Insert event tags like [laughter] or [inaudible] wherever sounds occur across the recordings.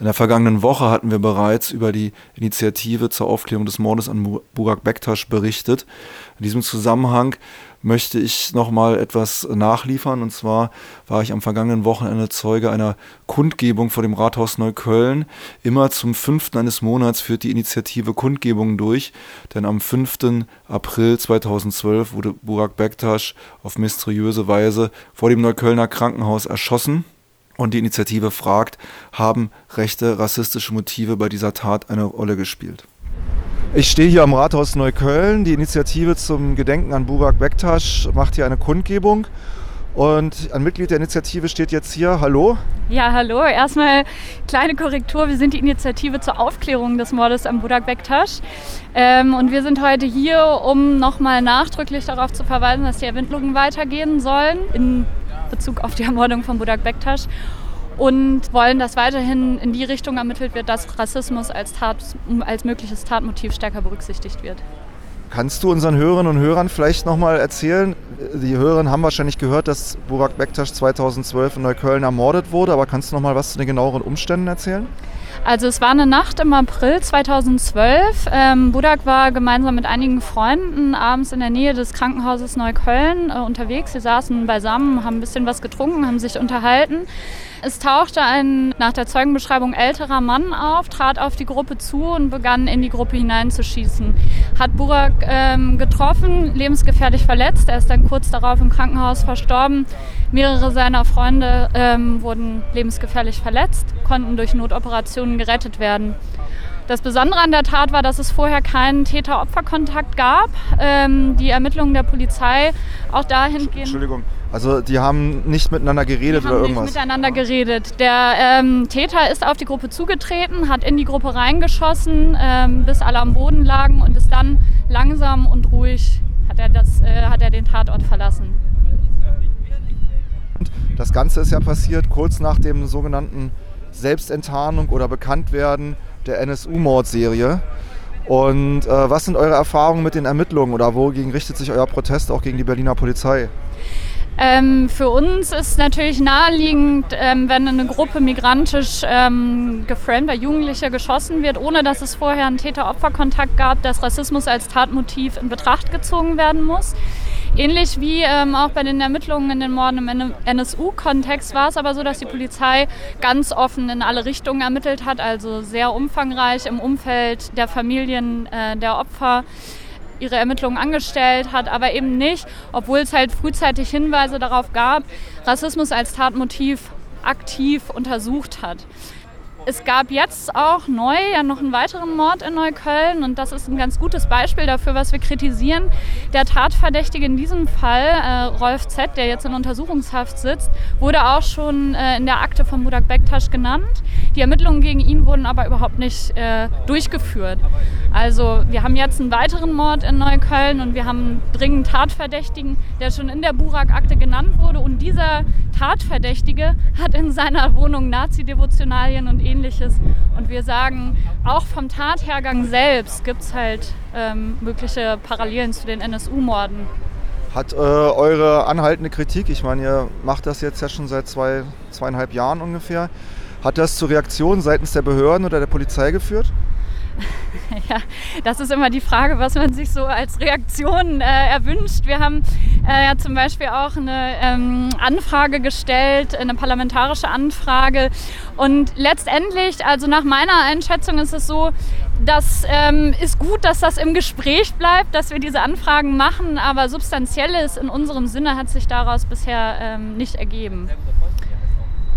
In der vergangenen Woche hatten wir bereits über die Initiative zur Aufklärung des Mordes an Burak Bektasch berichtet. In diesem Zusammenhang möchte ich nochmal etwas nachliefern. Und zwar war ich am vergangenen Wochenende Zeuge einer Kundgebung vor dem Rathaus Neukölln. Immer zum 5. eines Monats führt die Initiative Kundgebungen durch, denn am 5. April 2012 wurde Burak Bektasch auf mysteriöse Weise vor dem Neuköllner Krankenhaus erschossen. Und die Initiative fragt, haben rechte rassistische Motive bei dieser Tat eine Rolle gespielt? Ich stehe hier am Rathaus Neukölln. Die Initiative zum Gedenken an Burak Bektasch macht hier eine Kundgebung. Und ein Mitglied der Initiative steht jetzt hier. Hallo? Ja, hallo. Erstmal kleine Korrektur. Wir sind die Initiative zur Aufklärung des Mordes an Burak Bektasch. Ähm, und wir sind heute hier, um nochmal nachdrücklich darauf zu verweisen, dass die Ermittlungen weitergehen sollen in Bezug auf die Ermordung von Budak Bektasch und wollen, dass weiterhin in die Richtung ermittelt wird, dass Rassismus als, Tat, als mögliches Tatmotiv stärker berücksichtigt wird. Kannst du unseren Hörerinnen und Hörern vielleicht nochmal erzählen? Die Hörerinnen haben wahrscheinlich gehört, dass Burak Bektasch 2012 in Neukölln ermordet wurde, aber kannst du nochmal was zu den genaueren Umständen erzählen? Also es war eine Nacht im April 2012. Ähm, Budak war gemeinsam mit einigen Freunden abends in der Nähe des Krankenhauses Neukölln äh, unterwegs. Sie saßen beisammen, haben ein bisschen was getrunken, haben sich unterhalten. Es tauchte ein nach der Zeugenbeschreibung älterer Mann auf, trat auf die Gruppe zu und begann in die Gruppe hineinzuschießen. Hat Burak ähm, getroffen, lebensgefährlich verletzt. Er ist dann kurz darauf im Krankenhaus verstorben. Mehrere seiner Freunde ähm, wurden lebensgefährlich verletzt, konnten durch Notoperationen gerettet werden. Das Besondere an der Tat war, dass es vorher keinen Täter-Opfer-Kontakt gab. Ähm, die Ermittlungen der Polizei auch dahingehend. Entschuldigung, also die haben nicht miteinander geredet die oder haben irgendwas? Nicht miteinander geredet. Der ähm, Täter ist auf die Gruppe zugetreten, hat in die Gruppe reingeschossen, ähm, bis alle am Boden lagen und ist dann langsam und ruhig hat er, das, äh, hat er den Tatort verlassen. Das Ganze ist ja passiert kurz nach dem sogenannten Selbstenttarnung oder Bekanntwerden der NSU-Mordserie. Und äh, was sind eure Erfahrungen mit den Ermittlungen oder wogegen richtet sich euer Protest auch gegen die Berliner Polizei? Ähm, für uns ist natürlich naheliegend, ähm, wenn eine Gruppe migrantisch ähm, geframter Jugendlicher geschossen wird, ohne dass es vorher einen Täter-Opfer-Kontakt gab, dass Rassismus als Tatmotiv in Betracht gezogen werden muss. Ähnlich wie ähm, auch bei den Ermittlungen in den Morden im NSU-Kontext war es aber so, dass die Polizei ganz offen in alle Richtungen ermittelt hat, also sehr umfangreich im Umfeld der Familien äh, der Opfer ihre Ermittlungen angestellt hat, aber eben nicht, obwohl es halt frühzeitig Hinweise darauf gab, Rassismus als Tatmotiv aktiv untersucht hat. Es gab jetzt auch neu ja noch einen weiteren Mord in Neukölln und das ist ein ganz gutes Beispiel dafür, was wir kritisieren. Der Tatverdächtige in diesem Fall, äh, Rolf Z., der jetzt in Untersuchungshaft sitzt, wurde auch schon äh, in der Akte von Budak Bektasch genannt. Die Ermittlungen gegen ihn wurden aber überhaupt nicht äh, durchgeführt. Also wir haben jetzt einen weiteren Mord in Neukölln und wir haben einen dringend Tatverdächtigen, der schon in der Burak-Akte genannt wurde und dieser Tatverdächtige hat in seiner Wohnung Nazi-Devotionalien und ähnliches. Und wir sagen, auch vom Tathergang selbst gibt es halt ähm, mögliche Parallelen zu den NSU-Morden. Hat äh, eure anhaltende Kritik, ich meine, ihr macht das jetzt ja schon seit zwei, zweieinhalb Jahren ungefähr, hat das zu Reaktionen seitens der Behörden oder der Polizei geführt? [laughs] Ja, das ist immer die Frage, was man sich so als Reaktion äh, erwünscht. Wir haben äh, ja zum Beispiel auch eine ähm, Anfrage gestellt, eine parlamentarische Anfrage. Und letztendlich, also nach meiner Einschätzung ist es so, das ähm, ist gut, dass das im Gespräch bleibt, dass wir diese Anfragen machen, aber substanzielles in unserem Sinne hat sich daraus bisher ähm, nicht ergeben.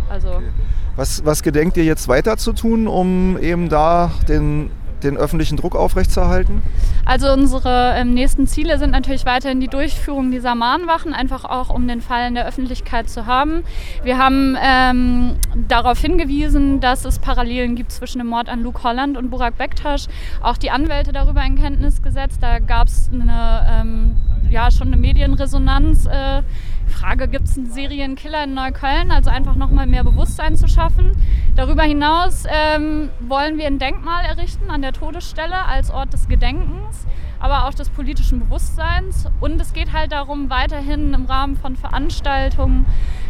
Also. Okay. Was, was gedenkt ihr jetzt weiter zu tun, um eben da den den öffentlichen Druck aufrechtzuerhalten? Also unsere ähm, nächsten Ziele sind natürlich weiterhin die Durchführung dieser Mahnwachen, einfach auch um den Fall in der Öffentlichkeit zu haben. Wir haben ähm, darauf hingewiesen, dass es Parallelen gibt zwischen dem Mord an Luke Holland und Burak Bektasch. Auch die Anwälte darüber in Kenntnis gesetzt. Da gab es ähm, ja, schon eine Medienresonanz. Äh, Frage, gibt es einen Serienkiller in Neukölln? Also einfach nochmal mehr Bewusstsein zu schaffen. Darüber hinaus ähm, wollen wir ein Denkmal errichten an der Todesstelle als Ort des Gedenkens, aber auch des politischen Bewusstseins. Und es geht halt darum, weiterhin im Rahmen von Veranstaltungen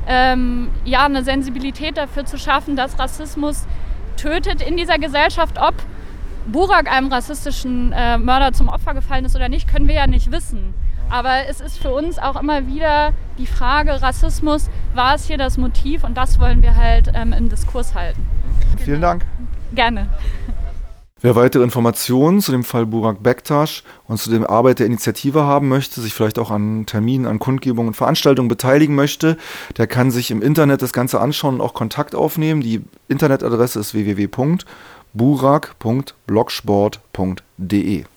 ähm, ja, eine Sensibilität dafür zu schaffen, dass Rassismus tötet in dieser Gesellschaft. Ob Burak einem rassistischen äh, Mörder zum Opfer gefallen ist oder nicht, können wir ja nicht wissen. Aber es ist für uns auch immer wieder die Frage, Rassismus, war es hier das Motiv? Und das wollen wir halt ähm, im Diskurs halten. Vielen Dank. Gerne. Wer weitere Informationen zu dem Fall Burak Bektasch und zu der Arbeit der Initiative haben möchte, sich vielleicht auch an Terminen, an Kundgebungen und Veranstaltungen beteiligen möchte, der kann sich im Internet das Ganze anschauen und auch Kontakt aufnehmen. Die Internetadresse ist www.burak.blogsport.de.